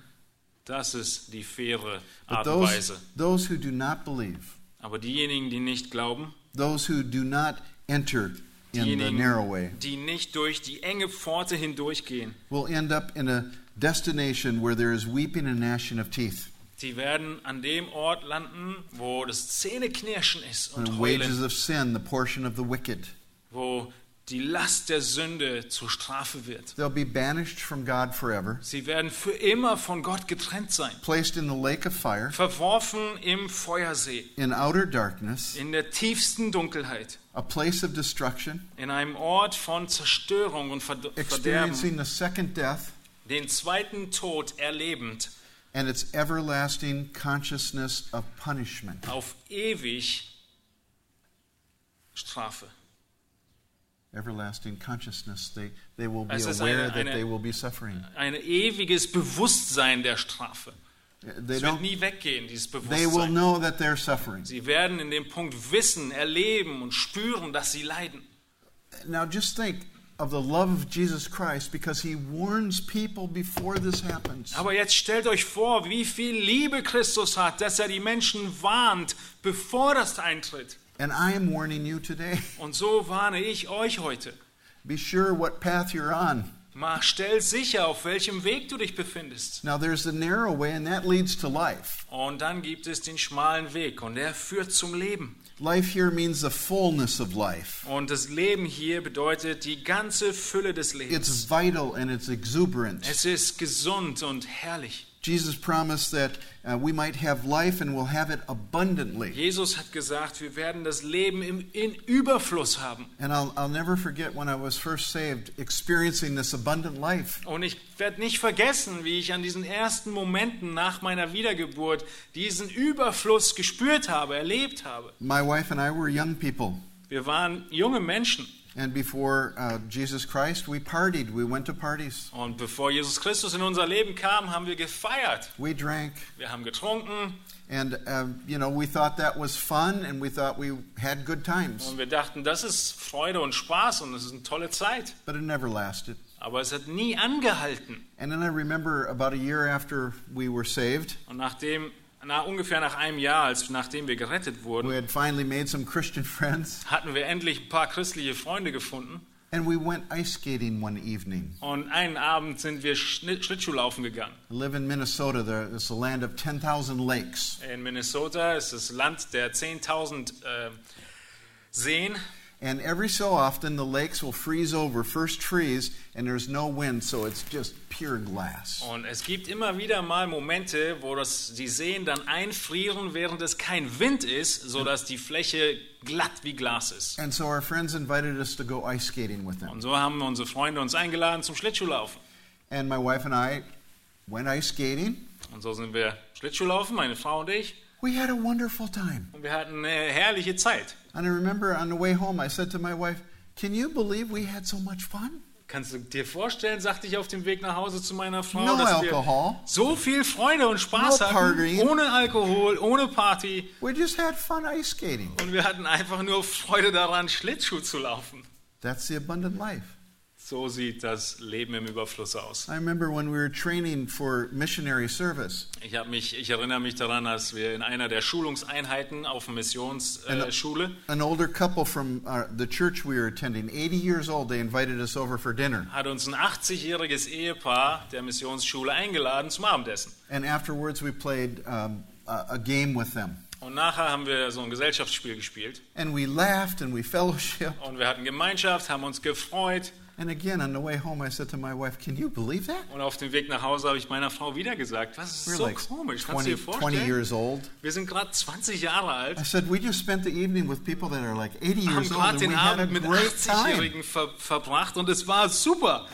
Das ist die faire But Art und Weise. those who do not believe, Aber diejenigen, die nicht glauben, those who do not enter in the narrow way, die nicht durch die enge Pforte hindurchgehen, will end up in a destination where there is weeping and gnashing of teeth. Die werden an dem Ort landen, wo das Zähneknirschen ist und the wages heulen, of sin, the portion of the wicked. wo die Last der Sünde zur Strafe wird. They'll be banished from God forever, Sie werden für immer von Gott getrennt sein, placed in the lake of fire, verworfen im Feuersee, in outer darkness, in der tiefsten Dunkelheit, a place of destruction, in einem Ort von Zerstörung und Verd- Verderben, experiencing the second death. Den zweiten Tod erlebend, and its everlasting consciousness of punishment. auf ewig Strafe. Everlasting consciousness. They, they will be aware eine- that eine- they will be suffering. Ein ewiges Bewusstsein der Strafe. They, Es wird nie weggehen, dieses Bewusstsein. they will know that they're suffering. Sie werden in dem Punkt wissen, erleben und spüren, dass sie leiden. Now just think of the love of Jesus Christ because he warns people before this happens. Aber jetzt stellt euch vor, wie viel Liebe Christus hat, dass er die Menschen warnt, bevor das eintritt. And I am warning you today. Und so warne ich euch heute. Be sure what path you're on. Mal stell sicher, auf welchem Weg du dich befindest. Now there's the narrow way and that leads to life. Und dann gibt es den schmalen Weg und der führt zum Leben. Life here means the fullness of life. Und das Leben hier bedeutet die ganze Fülle des Lebens. It's vital and it's exuberant. Es ist gesund und herrlich. Jesus promised that uh, we might have life and we'll have it abundantly. Jesus hat gesagt, wir werden das Leben im, in Überfluss haben. And I'll, I'll never forget when I was first saved, experiencing this abundant life. Und ich werde nicht vergessen, wie ich an diesen ersten Momenten nach meiner Wiedergeburt diesen Überfluss gespürt habe, erlebt habe. My wife and I were young people. Wir waren junge Menschen. And before uh, Jesus Christ, we partied. We went to parties. Und bevor Jesus Christus in unser Leben kam, haben wir gefeiert. We drank. Wir haben getrunken And, um, you know, we thought that was fun and we thought we had good times. und wir dachten, das ist Freude und Spaß und das ist eine tolle Zeit. But it never lasted. Aber es hat nie angehalten. And then I remember about a year after we were saved, Und nachdem, na, ungefähr nach einem Jahr, als nachdem wir gerettet we wurden, had finally made some Christian friends. hatten wir endlich ein paar christliche Freunde gefunden. And we went ice skating one evening. Und einen Abend sind wir Schlittschuhlaufen gegangen. I live in Minnesota. There is a land of 10,000 lakes. In Minnesota ist das Land der 10.000 äh, Seen. And every so often, the lakes will freeze over, first freeze, and there's no wind, so it's just pure glass. Und es gibt immer wieder mal Momente, wo das, die Seen dann einfrieren, während es kein Wind ist, sodass die Fläche glatt wie Glas ist. And so our friends invited us to go ice skating with them. Und so haben unsere Freunde uns eingeladen zum Schlittschuhlaufen. And my wife and I went ice skating. Und so sind wir Schlittschuhlaufen, meine Frau und ich. We had a wonderful time. Und wir hatten eine herrliche Zeit. And I remember on the way home, I said to my wife, Can you believe we had so much fun? Kannst du dir vorstellen, sagte ich auf dem Weg nach Hause zu meiner Frau, No dass wir alcohol. so viel Freude und Spaß No hatten, partying. ohne Alkohol, ohne Party. We just had fun ice skating. Und wir hatten einfach nur Freude daran, Schlittschuh zu laufen. That's the abundant life. So sieht das Leben im Überfluss aus. I remember when we were training for missionary service, Ich, hab mich, ich erinnere mich daran, als wir in einer der Schulungseinheiten auf der Missionsschule, äh, an older couple from uh, the church we were attending, 80 years old, they invited us over for dinner. hat uns ein 80-jähriges Ehepaar der Missionsschule eingeladen zum Abendessen. And afterwards, we played um, a, a game with them. Und nachher haben wir so ein Gesellschaftsspiel gespielt. And we laughed and we fellowship. Und wir hatten Gemeinschaft, haben uns gefreut. And again, on the way home, I said to my wife, Can you believe that? Und auf dem Weg nach Hause habe ich meiner Frau wieder gesagt, was ist We're so like komisch, kannst du 20, dir 20 vorstellen? years old. Wir sind gerade 20 Jahre alt, I said, We just spent the evening with people that are like 80 haben years old, gerade and den we had a Abend mit great time. 80-Jährigen ver verbracht und es war super.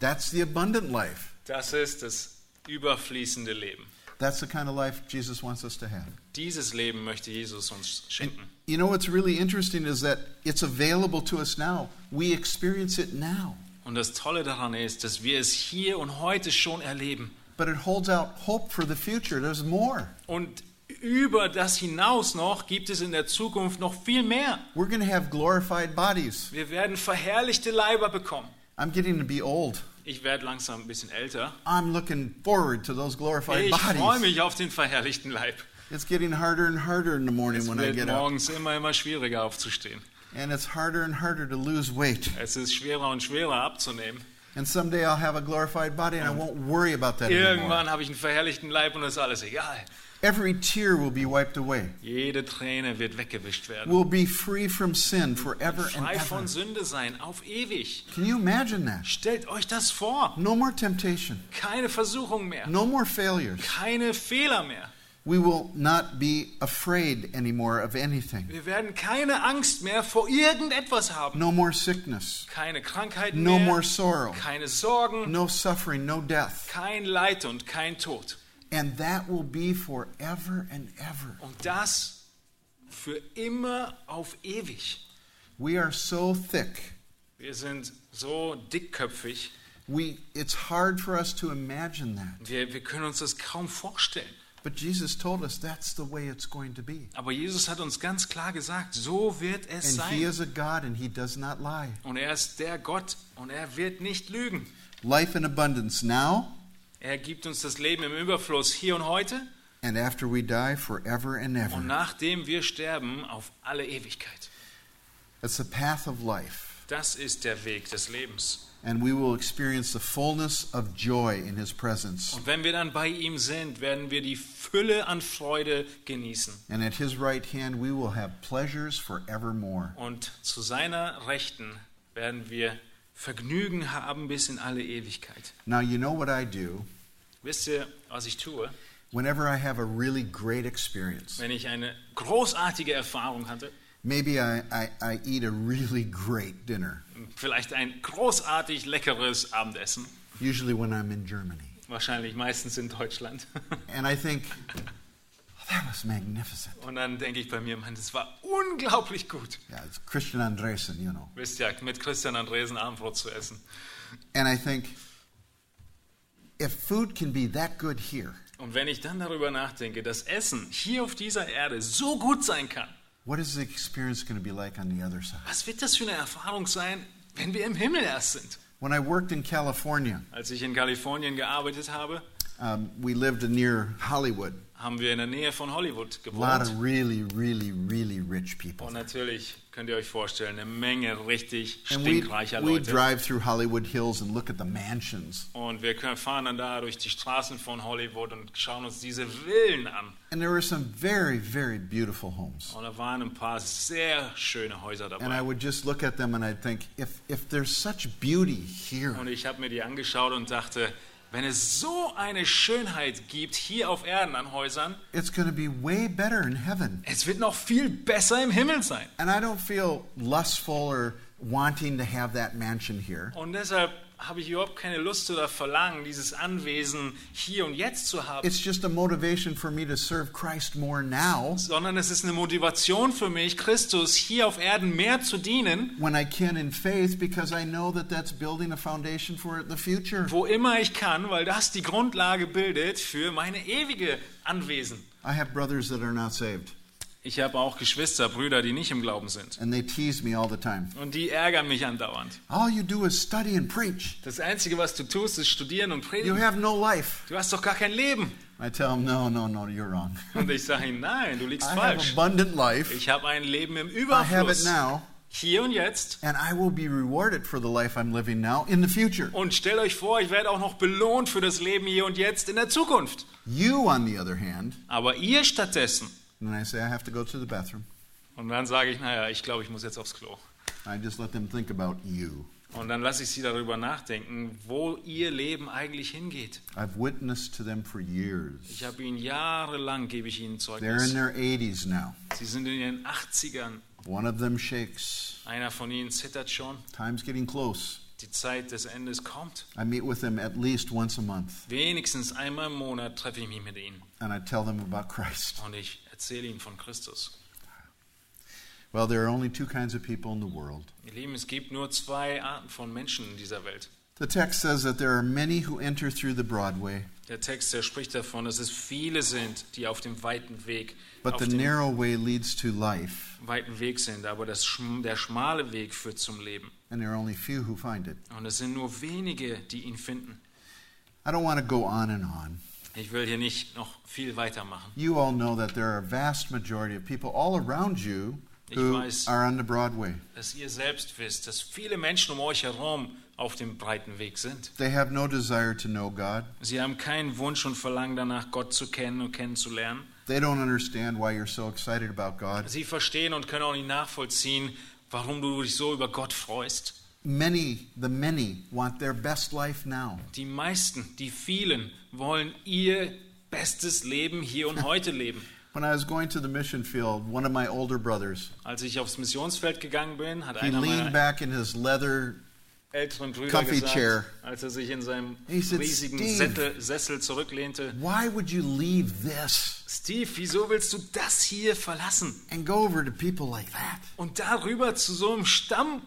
That's the abundant life. Das ist das überfließende Leben. That's the kind of life Jesus wants us to have. Dieses Leben möchte Jesus uns schenken. You know what's really interesting is that it's available to us now. We experience it now. Und das Tolle daran ist, dass wir es hier und heute schon erleben. But it holds out hope for the future. There's more. Und über das hinaus noch gibt es in der Zukunft noch viel mehr. We're going to have glorified bodies. Wir werden verherrlichte Leiber bekommen. I'm getting to be old. Ich werde langsam ein bisschen älter. I'm looking forward to those glorified Ich freue bodies. mich auf den verherrlichten Leib. It's getting harder and harder in the morning Es when I get up. morgens immer, immer schwieriger aufzustehen. And it's harder and harder to lose weight. Es ist schwerer und schwerer abzunehmen. And someday I'll have a glorified body and I won't worry about that. Irgendwann habe ich einen verherrlichten Leib und es ist alles egal. Every tear will be wiped away. Jede Träne wird weggewischt werden. We'll be free from sin forever and Frei ever. von Sünde sein, auf ewig. Can you imagine that? Stellt euch das vor. No more temptation. Keine Versuchung mehr. No more failures. Keine Fehler mehr. We will not be afraid anymore of anything. Wir werden keine Angst mehr vor irgendetwas haben. No more sickness. Keine Krankheiten No mehr. more sorrow. Keine Sorgen. No suffering. No death. Kein Leid und kein Tod. And that will be forever and ever. Und das für immer auf ewig. We are so thick. Wir sind so dickköpfig, We, it's hard for us to imagine that. wir, wir können uns das kaum vorstellen. But Jesus told us that's the way it's going to be. Aber Jesus hat uns ganz klar gesagt, so wird es And He sein. is a God and He does not lie. Und er ist der Gott und er wird nicht lügen. Life in abundance now Er gibt uns das Leben im Überfluss hier und heute and after we die forever and und ever. nachdem wir sterben auf alle Ewigkeit. It's the path of life. Das ist der Weg des Lebens. And we will experience the fullness of joy in His presence. Und wenn wir dann bei ihm sind, werden wir die Fülle an Freude genießen. And at His right hand, we will have pleasures forevermore. Und zu seiner Rechten werden wir Vergnügen haben bis in alle Ewigkeit. Now, you know what I do Wisst ihr, was ich tue? whenever I have a really great experience. Wenn ich eine großartige Erfahrung hatte, Maybe I, I, I eat a really great dinner, vielleicht ein großartig leckeres Abendessen, usually when I'm in Germany. wahrscheinlich meistens in Deutschland. And I think, That was magnificent. Und dann denke ich bei mir, Mann, das war unglaublich gut. Yeah, it's Christian Andresen, you know. Wisst ihr, mit Christian Andresen Abendbrot zu essen. And I think if food can be that good here, Und wenn ich dann darüber nachdenke, dass Essen hier auf dieser Erde so gut sein kann, what is the experience going to be like on the other side? was wird das für eine Erfahrung sein, wenn wir im Himmel erst sind? When I worked in California, Als ich in Kalifornien gearbeitet habe, um, we lived near Hollywood. Haben wir in der Nähe von Hollywood gewohnt. really, really, really rich people. Und natürlich könnt ihr euch vorstellen, eine Menge richtig And we stinkreicher we Leute. drive through Hollywood Hills and look at the mansions. Und wir fahren dann da durch die Straßen von Hollywood und schauen uns diese Villen an. And there were some very, very beautiful homes. Und da waren ein paar sehr schöne Häuser And I dabei. would just look at them and I'd think, if, if there's such beauty here, Und ich habe mir die angeschaut und dachte, wenn es so eine Schönheit gibt hier auf Erden an Häusern, it's going to be way better in heaven. es wird noch viel besser im Himmel sein. And I don't feel lustful or wanting to have that mansion here. Und deshalb habe ich überhaupt keine Lust oder Verlangen, dieses Anwesen hier und jetzt zu haben. It's just a motivation for me to serve Christ more now sondern es ist eine Motivation für mich, Christus hier auf Erden mehr zu dienen, when I can in faith because I know that that's building a foundation for the future. wo immer ich kann, weil das die Grundlage bildet für meine ewige Anwesen. I have brothers that are not saved, Ich habe auch Geschwister, Brüder, die nicht im Glauben sind. and they tease me all the time. Und die ärgern mich andauernd. All you do is study and preach. Das Einzige, was du tust, ist studieren und You predigen. have no life. Du hast doch gar kein Leben. I tell them, no, no, no, you're wrong. Und ich sage ihnen, nein, du I liegst have falsch. abundant life. Ich habe ein Leben im I have it Überfluss. now, Hier und jetzt. and I will be rewarded for the life I'm living now in the future. Und stellt euch vor, ich werde auch noch belohnt für das Leben hier und jetzt in der Zukunft. You, on the other hand, Aber ihr stattdessen. And I say I have to go to the bathroom. Und dann sage ich, naja, ich glaube, ich muss jetzt aufs Klo. I just let them think about you. Und dann lasse ich sie darüber nachdenken, wo ihr Leben eigentlich hingeht. I've witnessed to them for years. Ich habe ihnen jahrelang, gebe ich ihnen They're Zeugnis. in their 80s now. Sie sind in ihren 80ern. One of them shakes. Einer von ihnen zittert schon. Time's getting close. Die Zeit des Endes kommt. I meet with them at least once a month, Wenigstens einmal im Monat treffe ich mich mit ihnen. and I tell them about Christ. Und ich erzähle ihnen von Christus. Well, there are only two kinds of people in the world. Ihr Lieben, es gibt nur zwei Arten von Menschen in dieser Welt. The text says that there are many who enter through the broad way, Der Text, der spricht davon, dass es viele sind, die auf dem weiten Weg, but the narrow way leads to life, weiten Weg sind. Aber das, der schmale Weg führt zum Leben. and there are only few who find it. Und es sind nur wenige, die ihn finden. I don't want to go on and on. Ich will hier nicht noch viel weitermachen. You all know that there are a vast majority of people all around you Ich who weiß. are on the broad way. Dass ihr selbst wisst, dass viele Menschen um euch herum auf dem breiten Weg sind. They have no desire to know God. Sie haben keinen Wunsch und Verlangen danach, Gott zu kennen und kennenzulernen. They don't understand why you're so excited about God. Sie verstehen und können auch nicht nachvollziehen, warum du dich so über Gott freust. Many, the many, want their best life now. Die meisten, die vielen, wollen ihr bestes Leben hier und heute leben. When I was going to the mission field, one of my older brothers, Als ich aufs Missionsfeld gegangen bin, hat he einer leaned meiner back in his leather. älteren Brüder comfy gesagt, chair. als er sich in seinem said, riesigen. Sättel, Sessel zurücklehnte, Why would you leave this Steve, wieso willst du das hier verlassen and go over to people like that? und darüber zu so einem Stamm?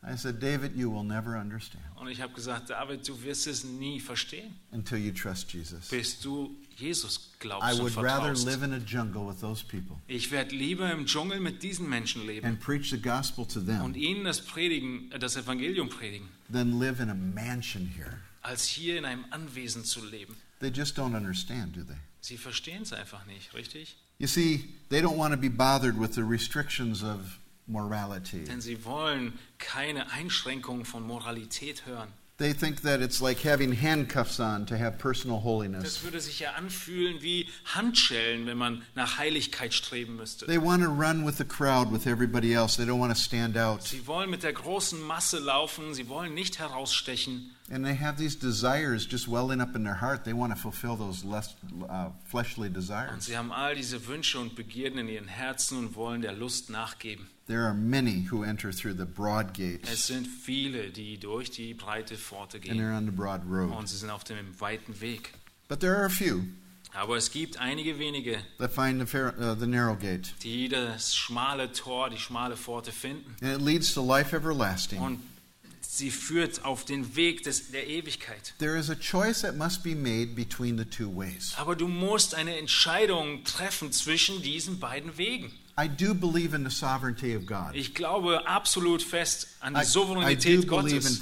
I said, David, you will never understand Und ich habe gesagt, David, du wirst es nie verstehen, until you trust Jesus. bis du Jesus I glaubst und would rather vertraust. live in a jungle with those people Ich werde lieber im Dschungel mit diesen Menschen leben and preach the gospel to und them ihnen das predigen, äh, das Evangelium predigen, than live in a mansion here. als hier in einem Anwesen zu leben. They just don't understand, do they? Sie verstehen es einfach nicht, richtig? You see, they don't want to be bothered with the restrictions of morality. Denn sie wollen keine Einschränkungen von Moralität hören. They think that it's like having handcuffs on to have personal holiness. Das würde sich ja anfühlen wie Handschellen, wenn man nach Heiligkeit streben müsste. They want to run with the crowd with everybody else. They don't want to stand out. Sie wollen mit der großen Masse laufen, sie wollen nicht herausstechen. And they have these desires just welling up in their heart. They want to fulfill those less, uh, fleshly Und desires. sie haben all diese Wünsche und Begierden in ihren Herzen und wollen der Lust nachgeben. There are many who enter through the broad Es gates sind viele, die durch die breite Pforte and gehen. they're on the broad road. Und sie sind auf dem weiten Weg. But there are a few Aber es gibt einige wenige, that find the, fair, uh, the narrow gate. die das schmale Tor, die schmale Pforte finden. And it leads to life everlasting. Und sie führt auf den Weg des, der Ewigkeit. There is a choice that must be made between the two ways. Aber du musst eine Entscheidung treffen zwischen diesen beiden Wegen. I do believe in the sovereignty of God. Ich glaube absolut fest an die Souveränität Gottes.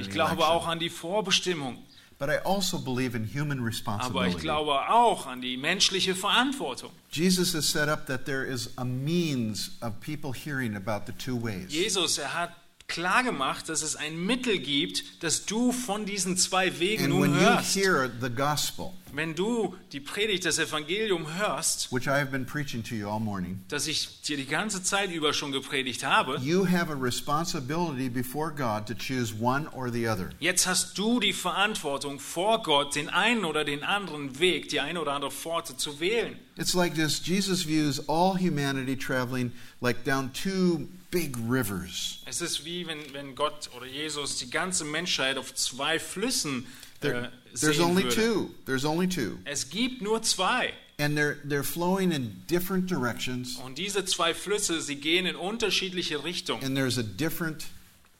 Ich glaube auch an die Vorbestimmung. But I also believe in human Aber ich glaube auch an die menschliche Verantwortung. Jesus has set up that there is a means of people hearing about the two ways. Jesus, er hat klar gemacht, dass es ein Mittel gibt, dass du von diesen zwei Wegen And nun when you hörst. hear the gospel, Wenn du die Predigt, das Evangelium hörst, which I have been preaching to you all morning, das ich dir die ganze Zeit über schon gepredigt habe, you have a responsibility before God to choose one or the other. jetzt hast du die Verantwortung vor Gott, den einen oder den anderen Weg, die eine oder andere Pforte zu wählen. It's like this Jesus views all humanity traveling like down two big rivers. Es ist wie wenn, wenn Gott oder Jesus die ganze Menschheit auf zwei Flüssen There, there's sehen only würde. two. There's only two. Es gibt nur zwei. And they're they're flowing in different directions Und diese zwei Flüsse, sie gehen in unterschiedliche Richtungen. and there's a different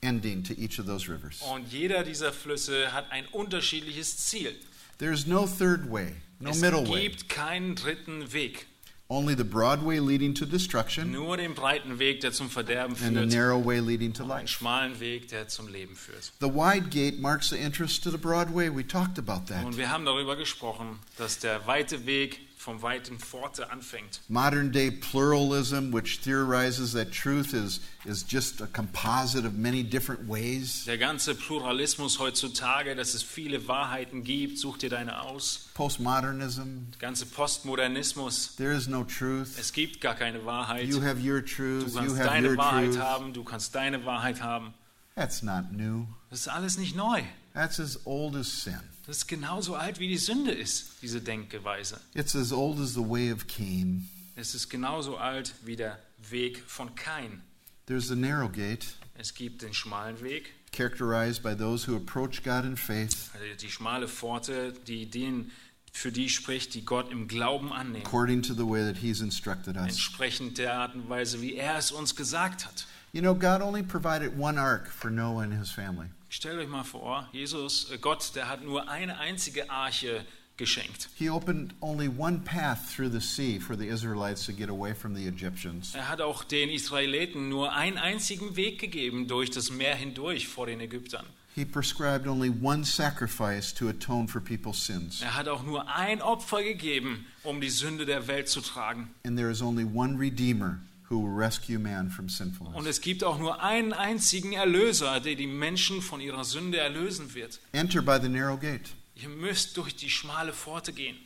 ending to each of those rivers. Und jeder dieser Flüsse hat ein unterschiedliches Ziel. There's no third way, no es middle way. gibt keinen dritten Weg. Only the broad way leading to destruction Nur den breiten Weg, der zum Verderben and the narrow way leading to life. schmalen Weg, der zum Leben führt. The wide gate marks the entrance to the broad way. We talked about that. Und wir haben darüber gesprochen, dass der weite Weg vom weiten Pforte anfängt. Modern day pluralism, which theorizes that truth is, is just a composite of many different ways. Der ganze Pluralismus heutzutage, dass es viele Wahrheiten gibt, such dir deine aus. Postmodernism, Der ganze Postmodernismus, there is no truth. es gibt gar keine Wahrheit. You have your Du truth, you kannst have deine your Wahrheit truth. haben, du kannst deine Wahrheit haben. That's not new. Das ist alles nicht neu. That's as old as sin. Das ist genauso alt wie die Sünde ist, diese Denkweise. It's as old as the way of Cain. Es ist genauso alt wie der Weg von Kain. There's the narrow gate, Es gibt den schmalen Weg, characterized by those who approach God in faith also die schmale Pforte, die den, für die spricht, die Gott im Glauben annehmen. according to the way that He's instructed us. Entsprechend der Art und Weise, wie er es uns gesagt hat. You know, God only provided one ark for Noah and his family. Stellt euch mal vor, Jesus, äh, Gott, der hat nur eine einzige Arche geschenkt. He opened only one path through the sea for the Israelites to get away from the Egyptians. Er hat auch den Israeliten nur einen einzigen Weg gegeben durch das Meer hindurch vor den Ägyptern. He prescribed only one sacrifice to atone for people's sins. Er hat auch nur ein Opfer gegeben, um die Sünde der Welt zu tragen. And there is only one Redeemer who will rescue man from Und es gibt auch nur einen einzigen Erlöser, der die Menschen von ihrer Sünde erlösen wird. Enter by the narrow gate. Ihr müsst durch die schmale Pforte gehen.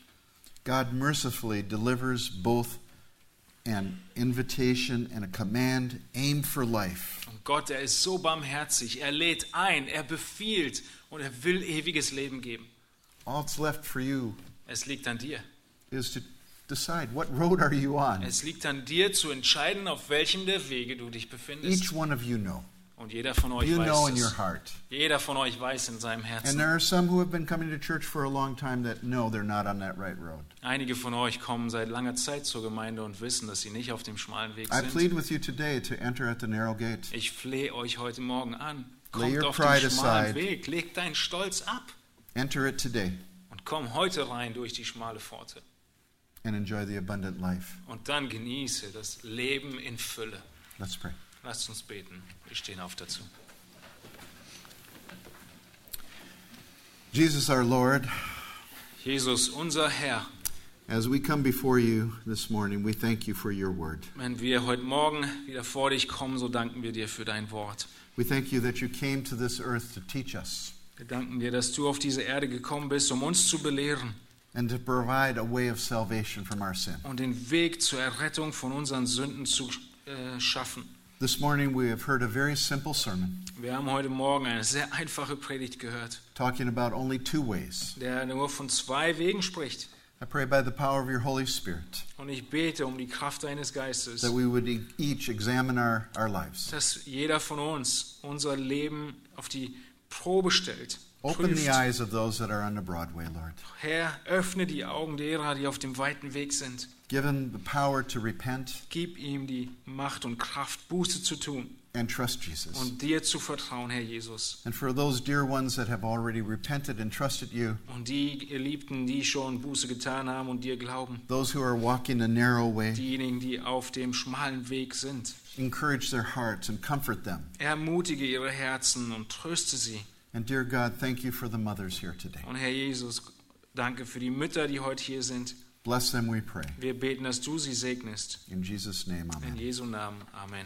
God mercifully delivers both an invitation and a command aim for life. Und Gott, er ist so barmherzig. Er lädt ein, er befiehlt und er will ewiges Leben geben. All that's left for you Es liegt an dir. is to decide what road are you on. Es liegt an dir zu entscheiden, auf welchem der Wege du dich befindest. Each one of you know. Und jeder von euch You know weiß in your es. heart. Jeder von euch weiß in seinem And Herzen. there are some who have been coming to church for a long time that know they're not on that right road. Einige von euch kommen seit langer Zeit zur Gemeinde und wissen, dass sie nicht auf dem schmalen Weg I sind. plead with you today to enter at the narrow gate. Ich flehe euch heute Morgen an. Lay Kommt your auf pride den schmalen aside. Weg, leg deinen Stolz ab Enter it today und komm heute rein durch die schmale Pforte. And enjoy the abundant life. Und dann genieße das Leben in Fülle. Let's pray. Lasst uns beten. Wir stehen auf dazu. Jesus our Lord, Jesus, unser Herr, as we come before you this morning, we thank you for your word. wenn wir heute Morgen wieder vor dich kommen, so danken wir dir für dein Wort. We thank you that you came to this earth to teach us Wir danken dir, dass du auf diese Erde gekommen bist, um uns zu belehren and to provide a way of salvation from our sin. und den Weg zur Errettung von unseren Sünden zu äh, schaffen. This morning we have heard a very simple sermon Wir haben heute Morgen eine sehr einfache Predigt gehört, talking about only two ways. der nur von zwei Wegen spricht. I pray by the power of your Holy Spirit Und ich bete um die Kraft deines Geistes, that we would each examine our, our lives dass jeder von uns unser Leben auf die Probe stellt. Open the eyes of those that are on the Broadway, Lord. Herr, öffne die Augen derer, die auf dem weiten Weg sind. Give them the power to repent Gib ihm die Macht und Kraft, Buße zu tun and trust Jesus. und dir zu vertrauen, Herr Jesus. And for those dear ones that have already repented and trusted you, Und die Geliebten, die schon Buße getan haben und dir glauben, those who are walking the narrow way, diejenigen, die auf dem schmalen Weg sind, encourage their hearts and comfort them. ermutige ihre Herzen und tröste sie. And dear God, thank you for the mothers here today. Und Herr Jesus, danke für die Mütter, die heute hier sind. Bless them, we pray. Wir beten, dass du sie segnest. In Jesus' name, amen. In. Jesu Namen. Amen.